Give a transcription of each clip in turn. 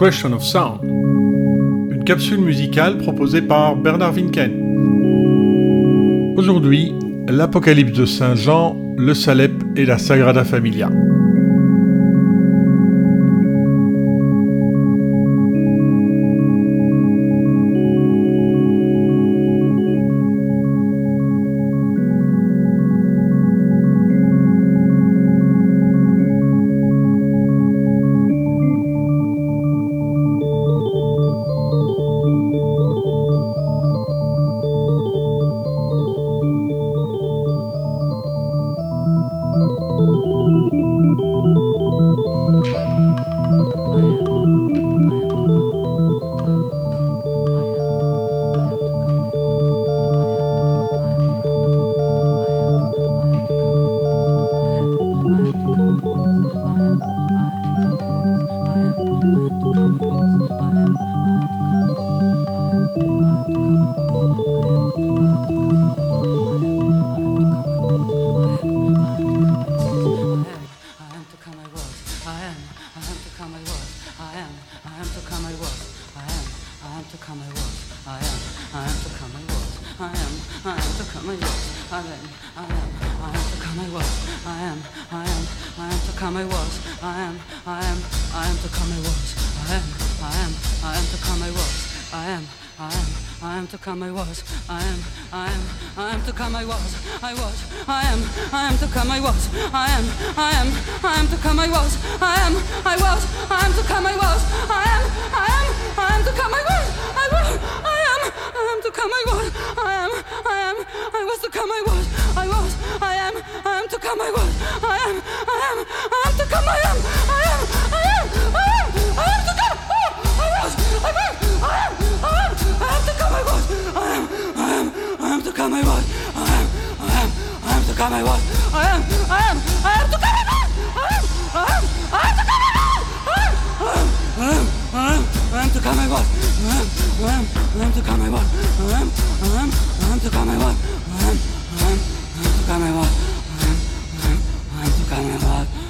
Question of Sound, une capsule musicale proposée par Bernard Winken. Aujourd'hui, l'Apocalypse de Saint Jean, le Salep et la Sagrada Familia. I am, I am, I am to come, I was, I was, I am, I am to come, I was, I am, I am, I am to come, I was, I am, I was, I am to come, I was, I am, I am, I am to come, I was, I was, I am, I am to come, I was, I am, I am, I was to come, I was, I was, I am, I am to come, I was, I am, I am, I am to come, I am, I am, I am, I am, I am to come, I was, I am, I am. come I was. I am, I am, I am to come I was. I am, I am, I am to come I was. I am, I am, I am to come I was. I am, I am, I am to come I was. I am, I am, I am to come I was. I am, I am, I am to come I was. I am, I am, I am to come I was. I am, I am, I am to come I was.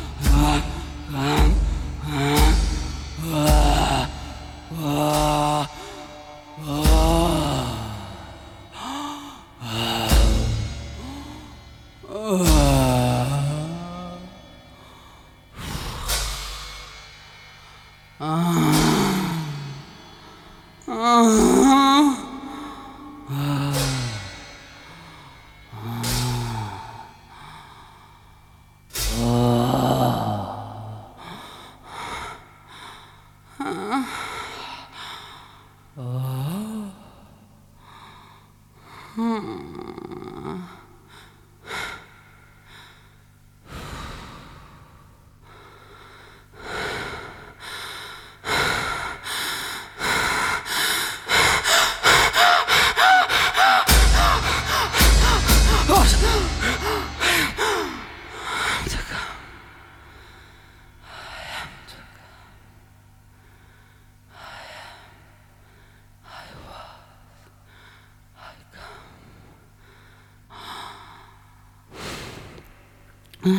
嗯。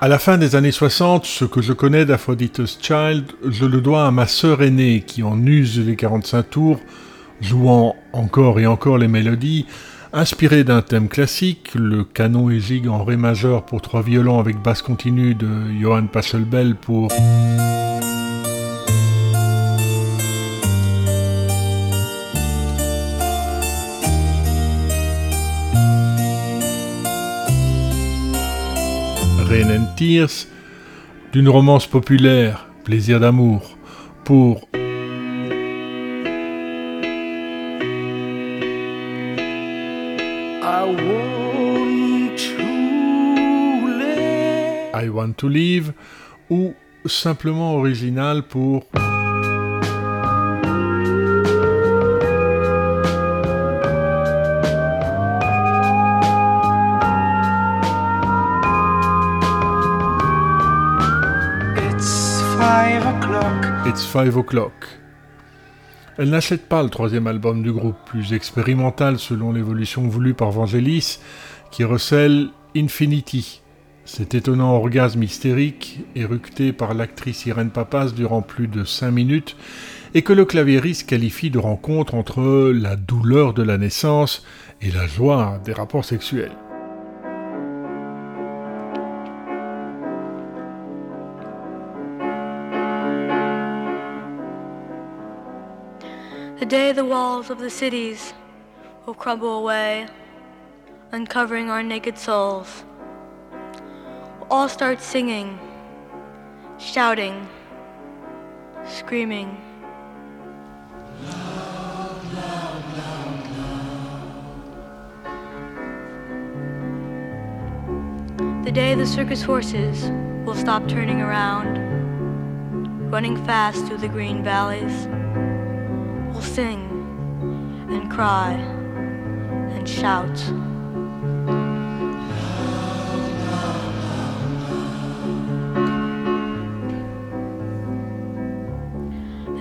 À la fin des années 60, ce que je connais d'Aphrodite's Child, je le dois à ma sœur aînée qui en use les 45 tours, jouant encore et encore les mélodies, Inspiré d'un thème classique, le canon et gigue en ré majeur pour trois violons avec basse continue de Johann Pachelbel pour Rain and Tears, d'une romance populaire, Plaisir d'amour, pour I Want to Live ou simplement original pour It's five o'clock. It's five o'clock. Elle n'achète pas le troisième album du groupe, plus expérimental selon l'évolution voulue par Vangelis, qui recèle Infinity, cet étonnant orgasme hystérique, éructé par l'actrice Irène Papas durant plus de cinq minutes, et que le claviériste qualifie de rencontre entre la douleur de la naissance et la joie des rapports sexuels. The day the walls of the cities crumble away, uncovering our naked souls. All start singing, shouting, screaming. The day the circus horses will stop turning around, running fast through the green valleys, will sing and cry and shout.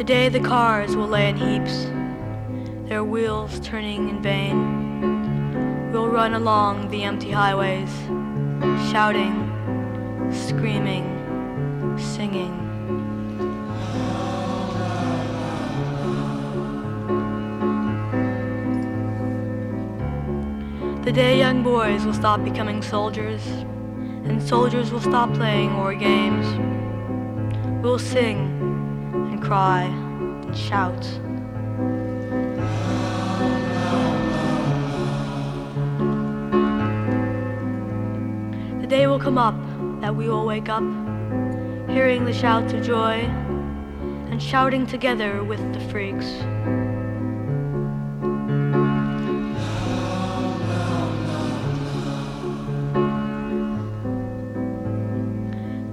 Day the cars will lay in heaps, their wheels turning in vain. We'll run along the empty highways, shouting, screaming, singing. The day young boys will stop becoming soldiers, and soldiers will stop playing war games. We'll sing cry and shout. The day will come up that we will wake up, hearing the shouts of joy and shouting together with the freaks.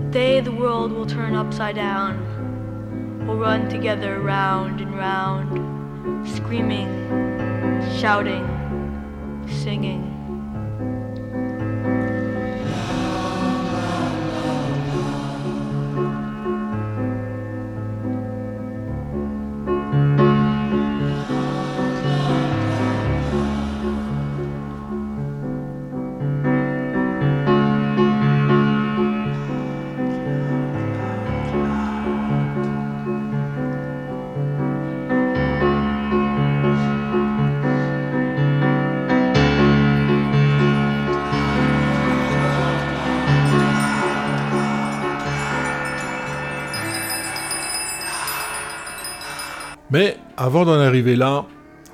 The day the world will turn upside down will run together round and round, screaming, shouting, singing. Avant d'en arriver là,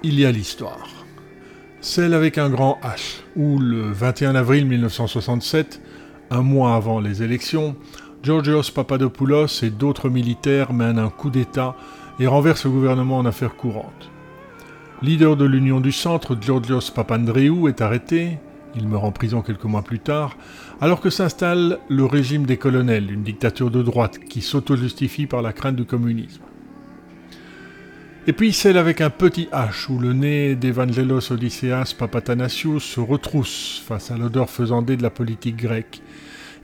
il y a l'histoire. Celle avec un grand H, où le 21 avril 1967, un mois avant les élections, Georgios Papadopoulos et d'autres militaires mènent un coup d'État et renversent le gouvernement en affaires courantes. Leader de l'Union du Centre, Georgios Papandreou est arrêté, il meurt en prison quelques mois plus tard, alors que s'installe le régime des colonels, une dictature de droite qui s'auto-justifie par la crainte du communisme. Et puis celle avec un petit H où le nez d'Evangelos Odysseas Papatanasios se retrousse face à l'odeur faisandée de la politique grecque,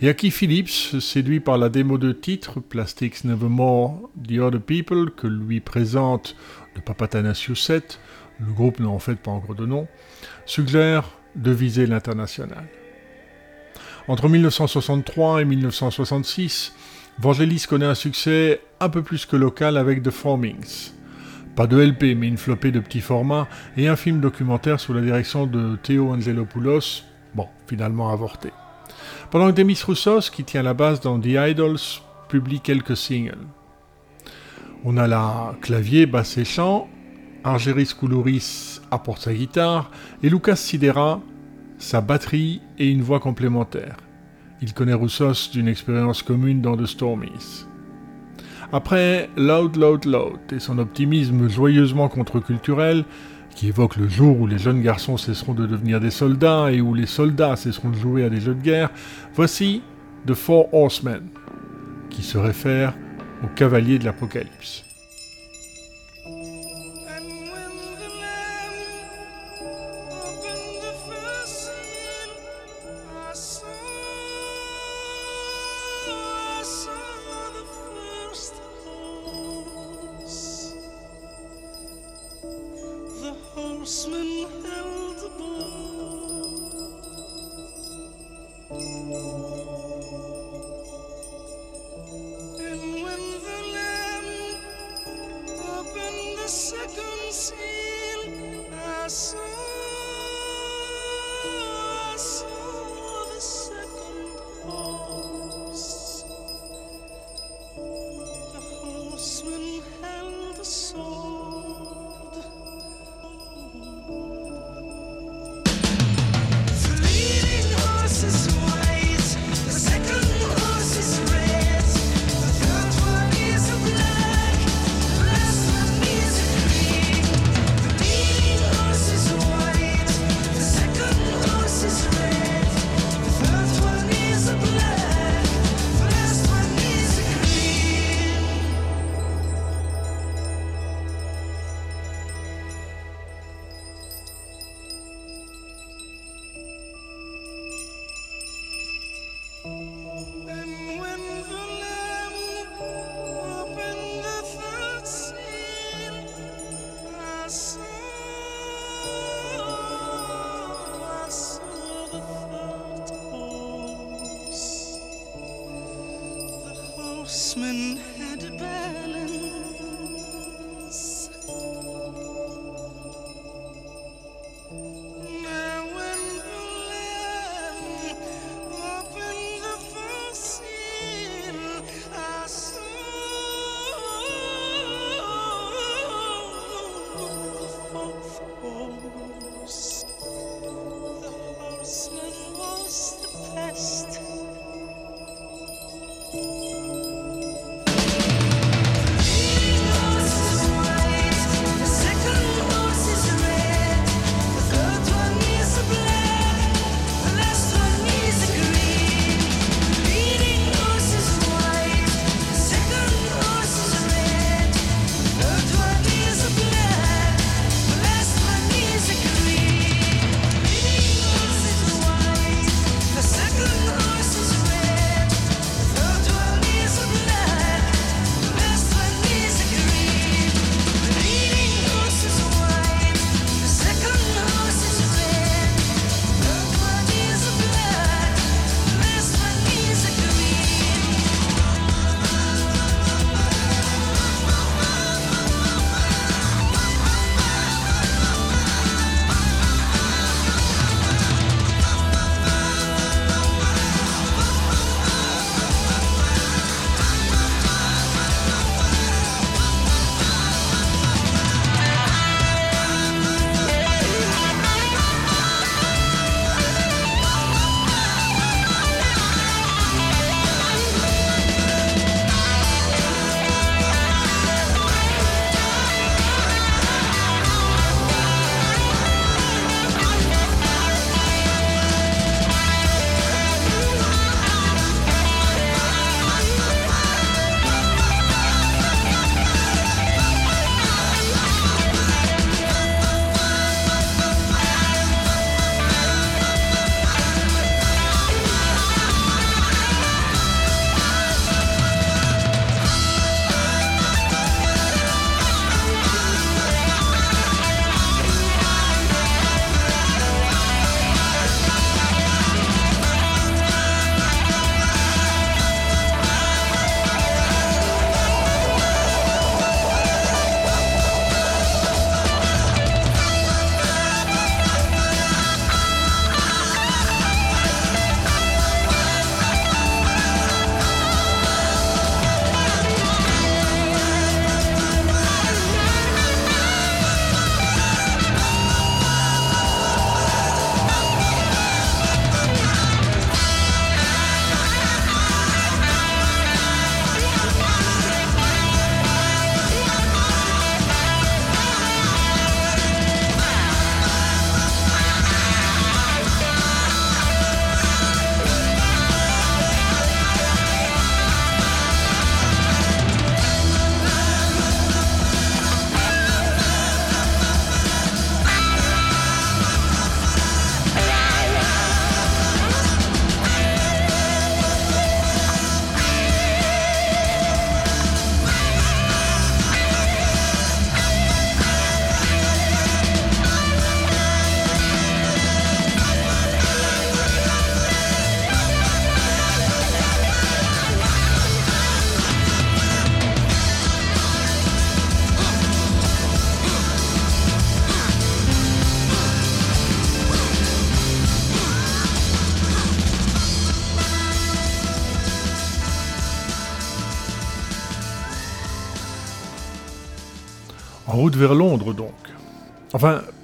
et à qui Phillips, séduit par la démo de titre Plastics Nevermore The Other People que lui présente le Papatanasios 7, le groupe n'a en fait pas encore de nom, suggère de viser l'international. Entre 1963 et 1966, Vangelis connaît un succès un peu plus que local avec The Formings. Pas de LP, mais une flopée de petits formats et un film documentaire sous la direction de Theo Angelopoulos, bon, finalement avorté. Pendant que Demis Roussos, qui tient la base dans The Idols, publie quelques singles. On a là clavier, basse et chant, Argeris Koulouris apporte sa guitare et Lucas Sidera sa batterie et une voix complémentaire. Il connaît Roussos d'une expérience commune dans The Stormies. Après Loud Loud Loud et son optimisme joyeusement contre-culturel, qui évoque le jour où les jeunes garçons cesseront de devenir des soldats et où les soldats cesseront de jouer à des jeux de guerre, voici The Four Horsemen, qui se réfère aux cavaliers de l'Apocalypse.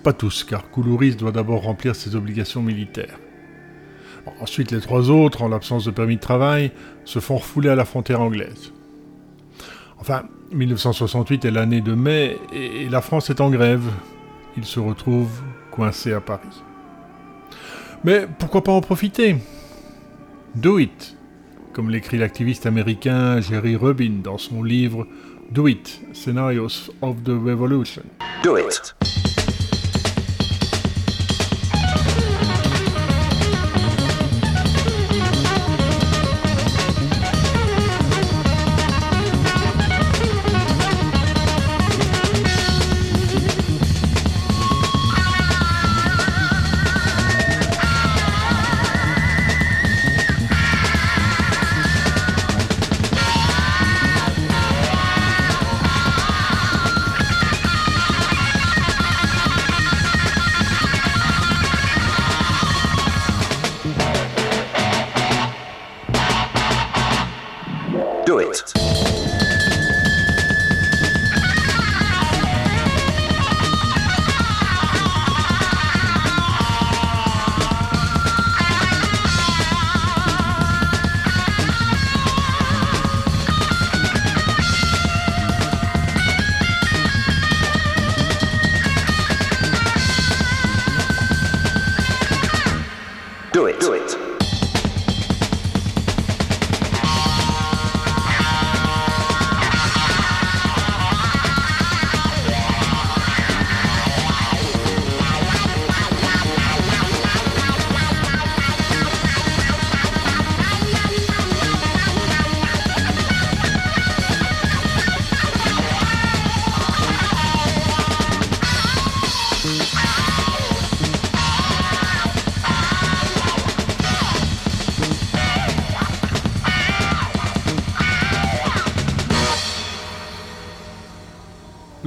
Pas tous, car Koulouris doit d'abord remplir ses obligations militaires. ensuite, les trois autres, en l'absence de permis de travail, se font refouler à la frontière anglaise. Enfin, 1968 est l'année de mai et la France est en grève. Ils se retrouvent coincés à Paris. Mais pourquoi pas en profiter? Do it, comme l'écrit l'activiste américain Jerry Rubin dans son livre Do It, Scenarios of the Revolution. Do it.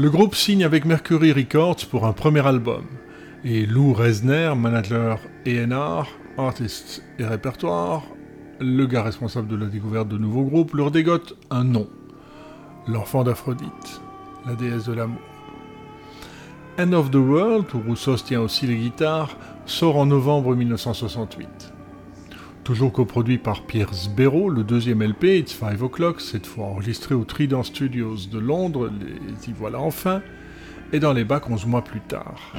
Le groupe signe avec Mercury Records pour un premier album, et Lou Reisner, manager ENR, artiste et répertoire, le gars responsable de la découverte de nouveaux groupes, leur dégote un nom, l'enfant d'Aphrodite, la déesse de l'amour. End of the World, où Rousseau tient aussi les guitares, sort en novembre 1968. Toujours coproduit par Pierre Sbero, le deuxième LP, It's Five O'Clock, cette fois enregistré au Trident Studios de Londres, les y voilà enfin, et dans les bacs 11 mois plus tard.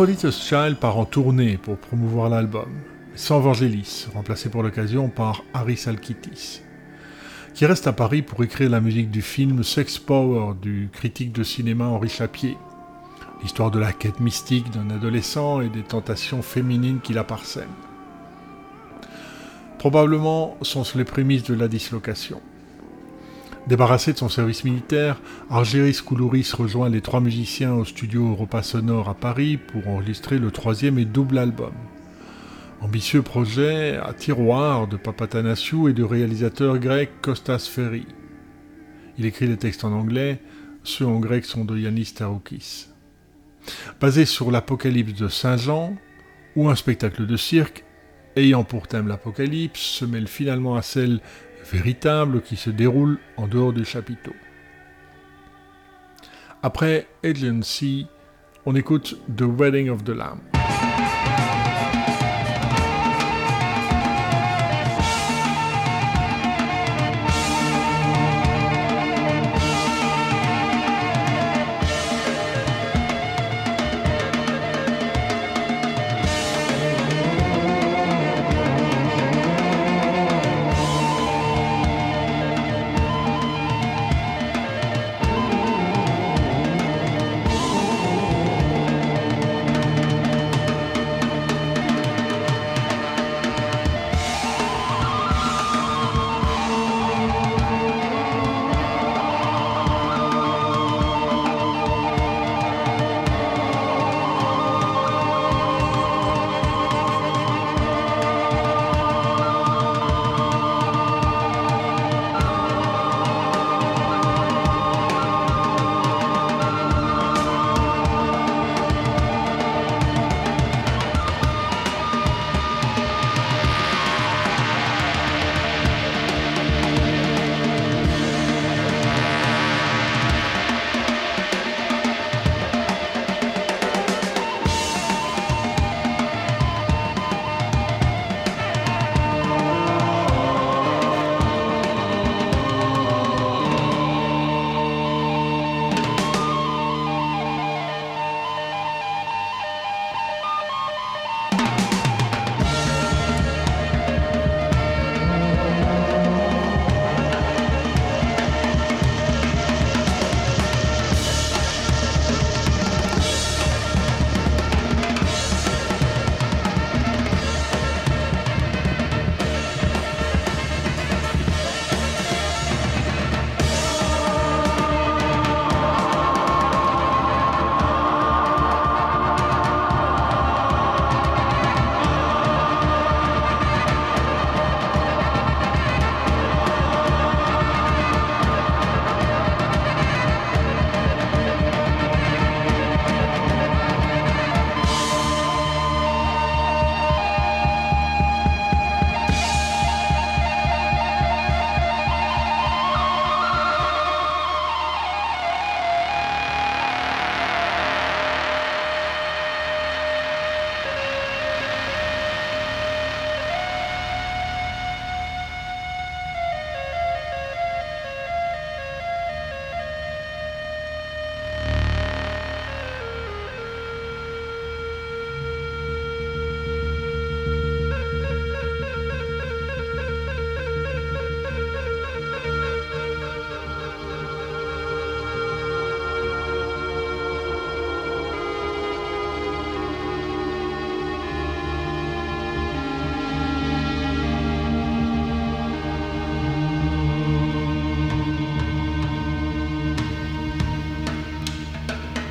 Aphrodite's Child part en tournée pour promouvoir l'album, sans Vangelis, remplacé pour l'occasion par Harry Alkitis, qui reste à Paris pour écrire la musique du film Sex Power du critique de cinéma Henri Chapier, l'histoire de la quête mystique d'un adolescent et des tentations féminines qui la parsèment. Probablement sont-ce les prémices de la dislocation. Débarrassé de son service militaire, Argyris Koulouris rejoint les trois musiciens au studio Europa Sonore à Paris pour enregistrer le troisième et double album. Ambitieux projet à tiroir de Papatanasiou et du réalisateur grec Kostas Ferry. Il écrit les textes en anglais, ceux en grec sont de Yanis Taroukis. Basé sur l'Apocalypse de Saint Jean, ou un spectacle de cirque, ayant pour thème l'Apocalypse, se mêle finalement à celle véritable qui se déroule en dehors du chapiteau. Après Agency, on écoute The Wedding of the Lamb.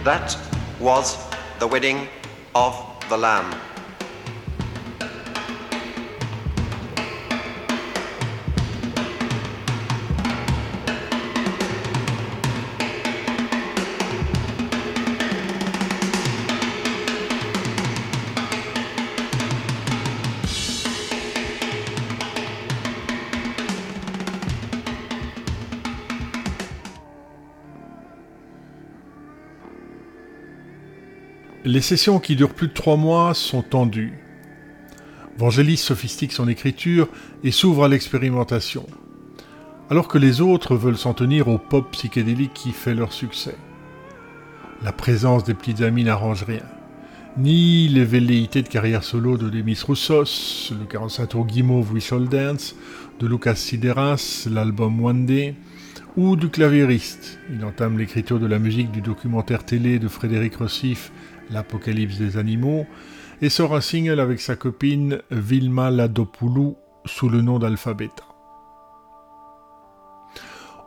That was the wedding of the Lamb. Les sessions qui durent plus de trois mois sont tendues. Vangelis sophistique son écriture et s'ouvre à l'expérimentation, alors que les autres veulent s'en tenir au pop psychédélique qui fait leur succès. La présence des petites amies n'arrange rien. ni les velléités de carrière solo de Demis Roussos, le 45 tour Guimauve Whistle Dance, de Lucas Sideras, l'album One Day, ou du claviériste. Il entame l'écriture de la musique du documentaire télé de Frédéric Rossif, L'Apocalypse des animaux, et sort un single avec sa copine Vilma Ladopoulou sous le nom d'Alphabeta.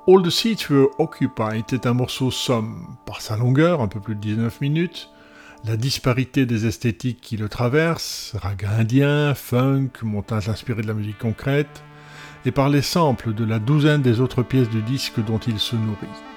All the Seats Were Occupied est un morceau somme par sa longueur, un peu plus de 19 minutes, la disparité des esthétiques qui le traversent, raga indien, funk, montage inspiré de la musique concrète, et par les samples de la douzaine des autres pièces du disque dont il se nourrit.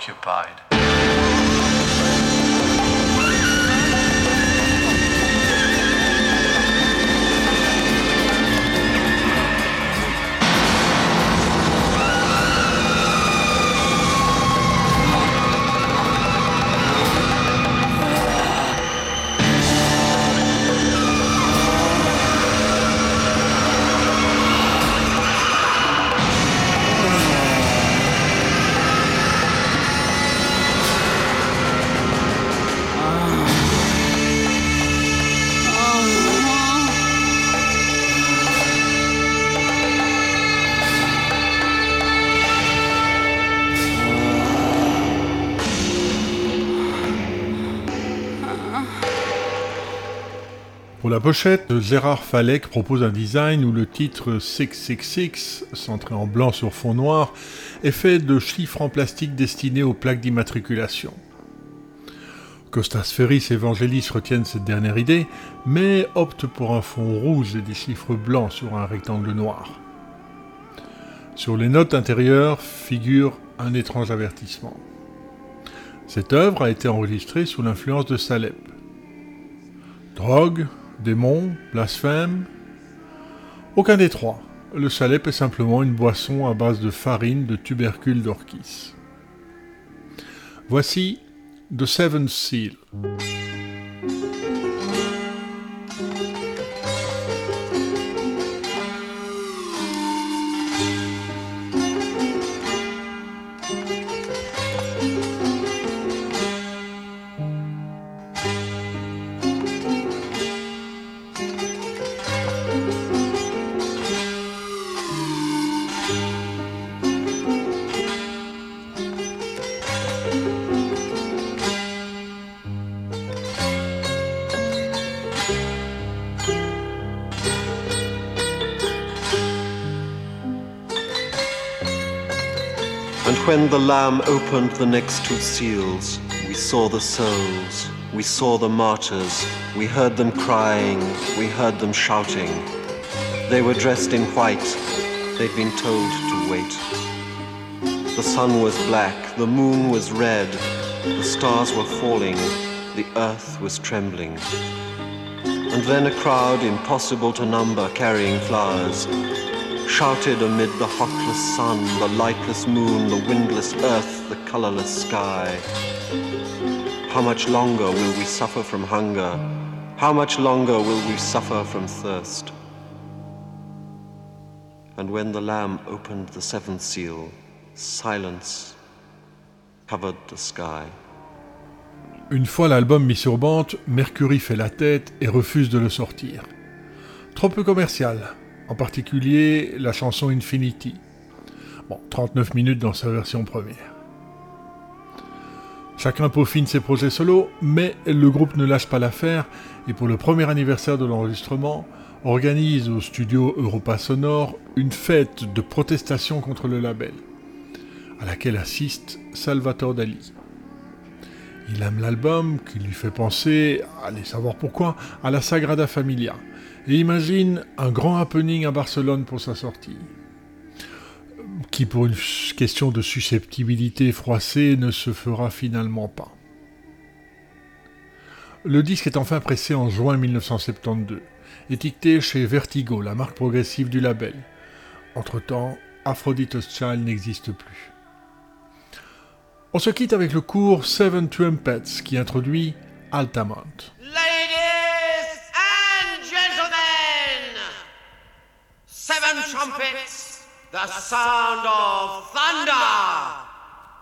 Seats la pochette, Gérard Falek propose un design où le titre 666, centré en blanc sur fond noir, est fait de chiffres en plastique destinés aux plaques d'immatriculation. Costas Ferris et Vangelis retiennent cette dernière idée, mais optent pour un fond rouge et des chiffres blancs sur un rectangle noir. Sur les notes intérieures figure un étrange avertissement. Cette œuvre a été enregistrée sous l'influence de Salep. Drogue, démon, blasphème Aucun des trois. Le salep est simplement une boisson à base de farine de tubercules d'orchis. Voici The Seventh Seal. The Lamb opened the next two seals, we saw the souls, we saw the martyrs, we heard them crying, we heard them shouting. They were dressed in white, they'd been told to wait. The sun was black, the moon was red, the stars were falling, the earth was trembling. And then a crowd impossible to number carrying flowers shouted amid the hotless sun, the lightless moon, the windless earth, the colorless sky. How much longer will we suffer from hunger? How much longer will we suffer from thirst? And when the Lamb opened the seventh seal, silence covered the sky. Une fois l'album mis sur bande, Mercury fait la tête et refuse de le sortir. Trop peu commercial, en particulier la chanson Infinity. Bon, 39 minutes dans sa version première. Chacun peaufine ses projets solo, mais le groupe ne lâche pas l'affaire et pour le premier anniversaire de l'enregistrement, organise au studio Europa Sonore une fête de protestation contre le label, à laquelle assiste Salvatore Dali. Il aime l'album qui lui fait penser, allez savoir pourquoi, à la Sagrada Familia, et imagine un grand happening à Barcelone pour sa sortie, qui pour une question de susceptibilité froissée ne se fera finalement pas. Le disque est enfin pressé en juin 1972, étiqueté chez Vertigo, la marque progressive du label. Entre-temps, Aphrodite's Child n'existe plus. On se quitte avec le cours Seven Trumpets qui introduit Altamont. Seven trumpets, the sound of thunder.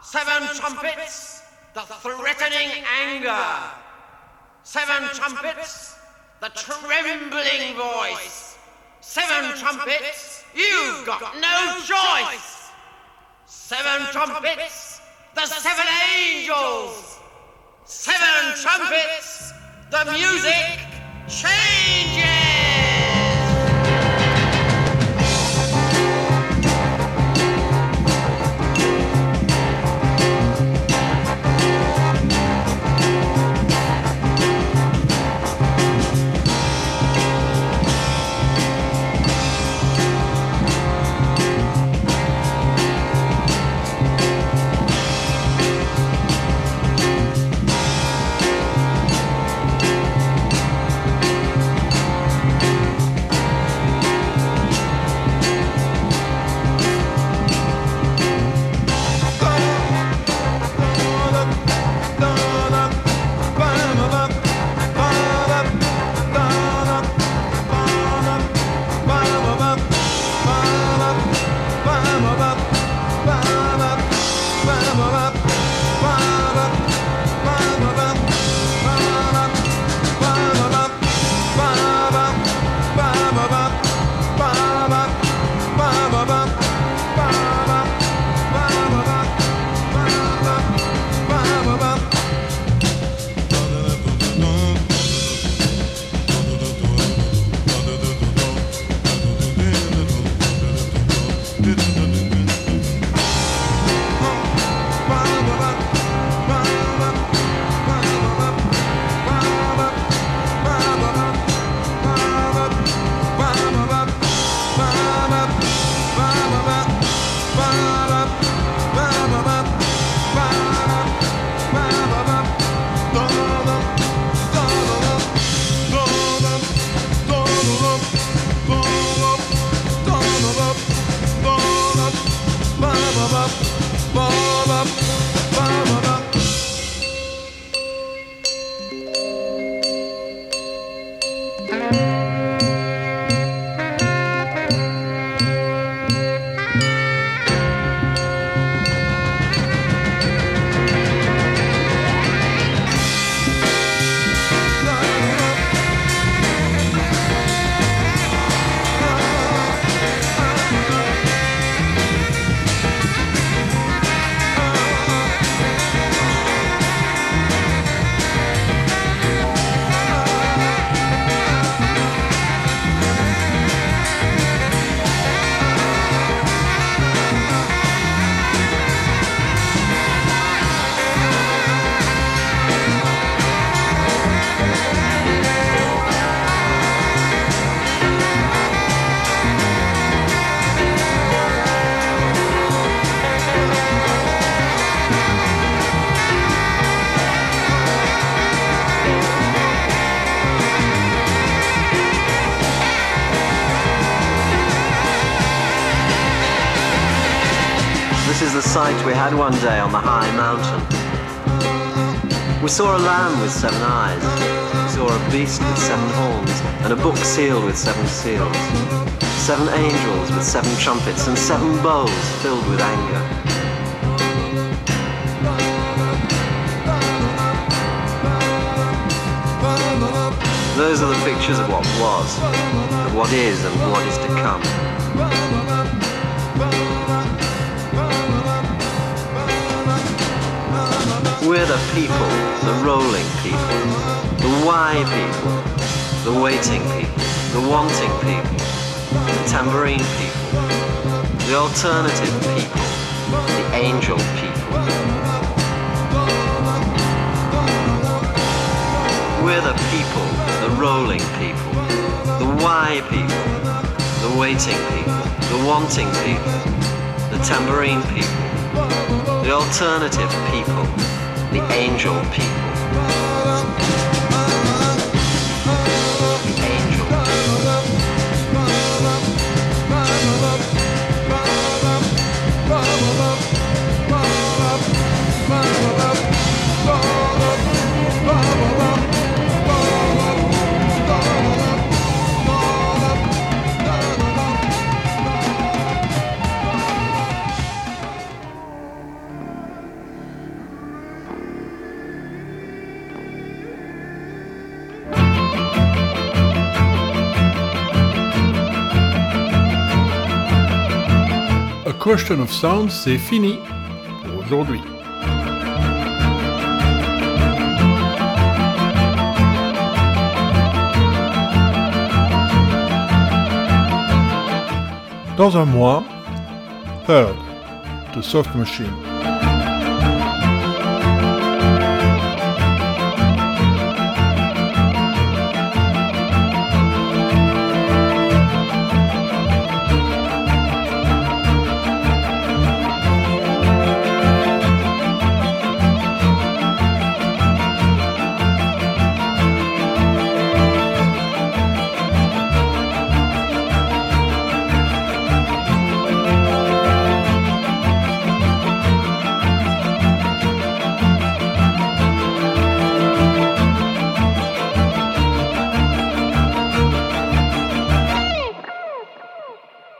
Seven trumpets, the threatening anger. Seven trumpets, the trembling voice. Seven trumpets, you've got no choice. Seven trumpets, the seven angels. Seven trumpets, the music changes. One day on the high mountain. We saw a lamb with seven eyes. We saw a beast with seven horns, and a book sealed with seven seals. Seven angels with seven trumpets, and seven bowls filled with anger. Those are the pictures of what was, of what is, and what is to come. We're the people, the rolling people, the why people, the waiting people, the wanting people, the tambourine people, the alternative people, the angel people. We're the people, the rolling people, the why people, the waiting people, the wanting people, the tambourine people, the alternative people the angel people. Question of Sound, c'est fini pour aujourd'hui. Dans un mois, Third, The Soft Machine.